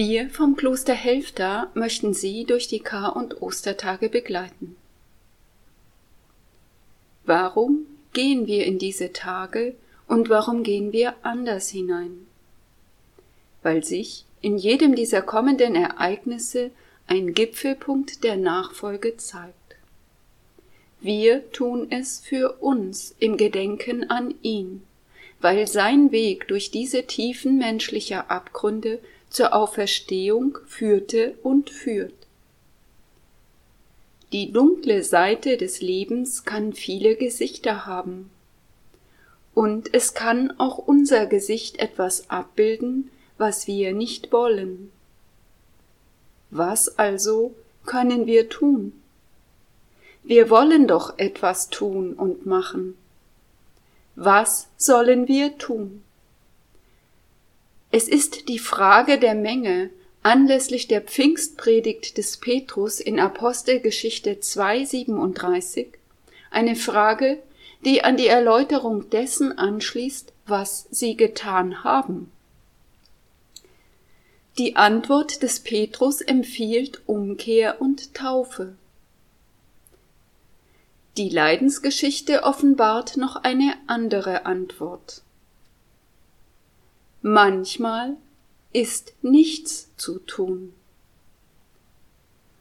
Wir vom Kloster Helfta möchten Sie durch die Kar- und Ostertage begleiten. Warum gehen wir in diese Tage und warum gehen wir anders hinein? Weil sich in jedem dieser kommenden Ereignisse ein Gipfelpunkt der Nachfolge zeigt. Wir tun es für uns im Gedenken an ihn, weil sein Weg durch diese Tiefen menschlicher Abgründe zur Auferstehung führte und führt. Die dunkle Seite des Lebens kann viele Gesichter haben. Und es kann auch unser Gesicht etwas abbilden, was wir nicht wollen. Was also können wir tun? Wir wollen doch etwas tun und machen. Was sollen wir tun? Es ist die Frage der Menge anlässlich der Pfingstpredigt des Petrus in Apostelgeschichte 2,37 eine Frage, die an die Erläuterung dessen anschließt, was sie getan haben. Die Antwort des Petrus empfiehlt Umkehr und Taufe. Die Leidensgeschichte offenbart noch eine andere Antwort. Manchmal ist nichts zu tun.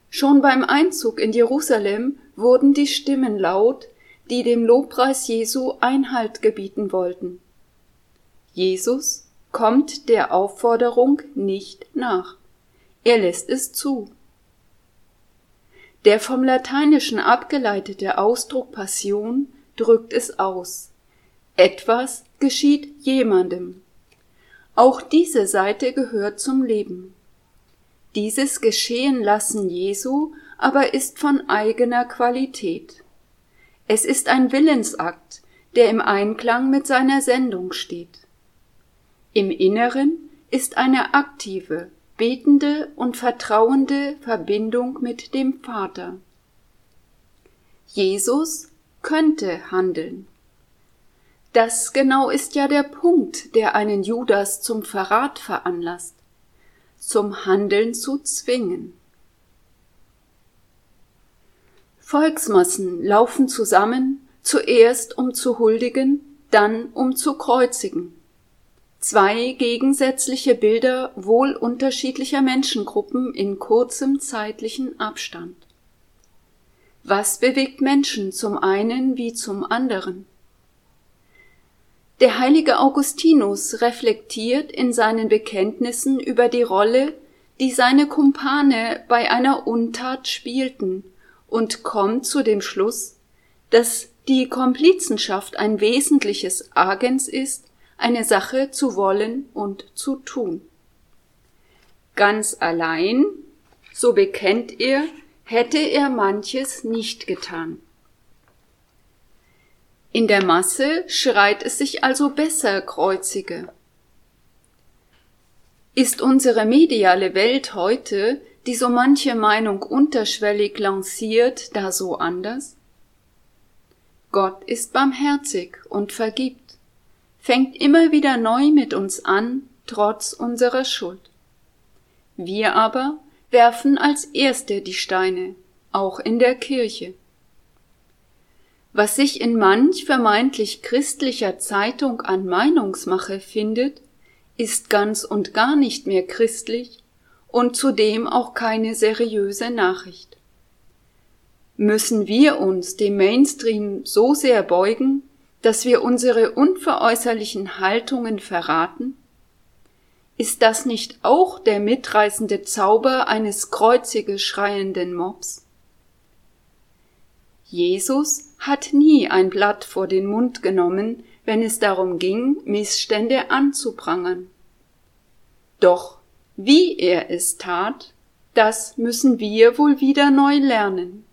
Schon beim Einzug in Jerusalem wurden die Stimmen laut, die dem Lobpreis Jesu Einhalt gebieten wollten. Jesus kommt der Aufforderung nicht nach. Er lässt es zu. Der vom Lateinischen abgeleitete Ausdruck Passion drückt es aus. Etwas geschieht jemandem. Auch diese Seite gehört zum Leben. Dieses Geschehen lassen Jesu aber ist von eigener Qualität. Es ist ein Willensakt, der im Einklang mit seiner Sendung steht. Im Inneren ist eine aktive, betende und vertrauende Verbindung mit dem Vater. Jesus könnte handeln. Das genau ist ja der Punkt, der einen Judas zum Verrat veranlasst, zum Handeln zu zwingen. Volksmassen laufen zusammen, zuerst um zu huldigen, dann um zu kreuzigen. Zwei gegensätzliche Bilder wohl unterschiedlicher Menschengruppen in kurzem zeitlichen Abstand. Was bewegt Menschen zum einen wie zum anderen? Der heilige Augustinus reflektiert in seinen Bekenntnissen über die Rolle, die seine Kumpane bei einer Untat spielten und kommt zu dem Schluss, dass die Komplizenschaft ein wesentliches Agens ist, eine Sache zu wollen und zu tun. Ganz allein, so bekennt er, hätte er manches nicht getan. In der Masse schreit es sich also besser kreuzige. Ist unsere mediale Welt heute, die so manche Meinung unterschwellig lanciert, da so anders? Gott ist barmherzig und vergibt, fängt immer wieder neu mit uns an, trotz unserer Schuld. Wir aber werfen als Erste die Steine, auch in der Kirche. Was sich in manch vermeintlich christlicher Zeitung an Meinungsmache findet, ist ganz und gar nicht mehr christlich und zudem auch keine seriöse Nachricht. Müssen wir uns dem Mainstream so sehr beugen, dass wir unsere unveräußerlichen Haltungen verraten? Ist das nicht auch der mitreißende Zauber eines kreuzige schreienden Mobs? Jesus hat nie ein Blatt vor den Mund genommen, wenn es darum ging, Missstände anzuprangern. Doch wie er es tat, das müssen wir wohl wieder neu lernen.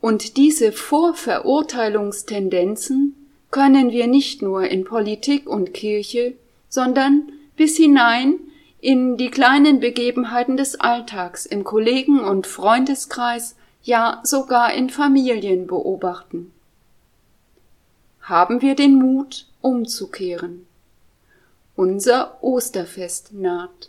Und diese Vorverurteilungstendenzen können wir nicht nur in Politik und Kirche, sondern bis hinein in die kleinen Begebenheiten des Alltags im Kollegen- und Freundeskreis ja sogar in Familien beobachten. Haben wir den Mut, umzukehren. Unser Osterfest naht.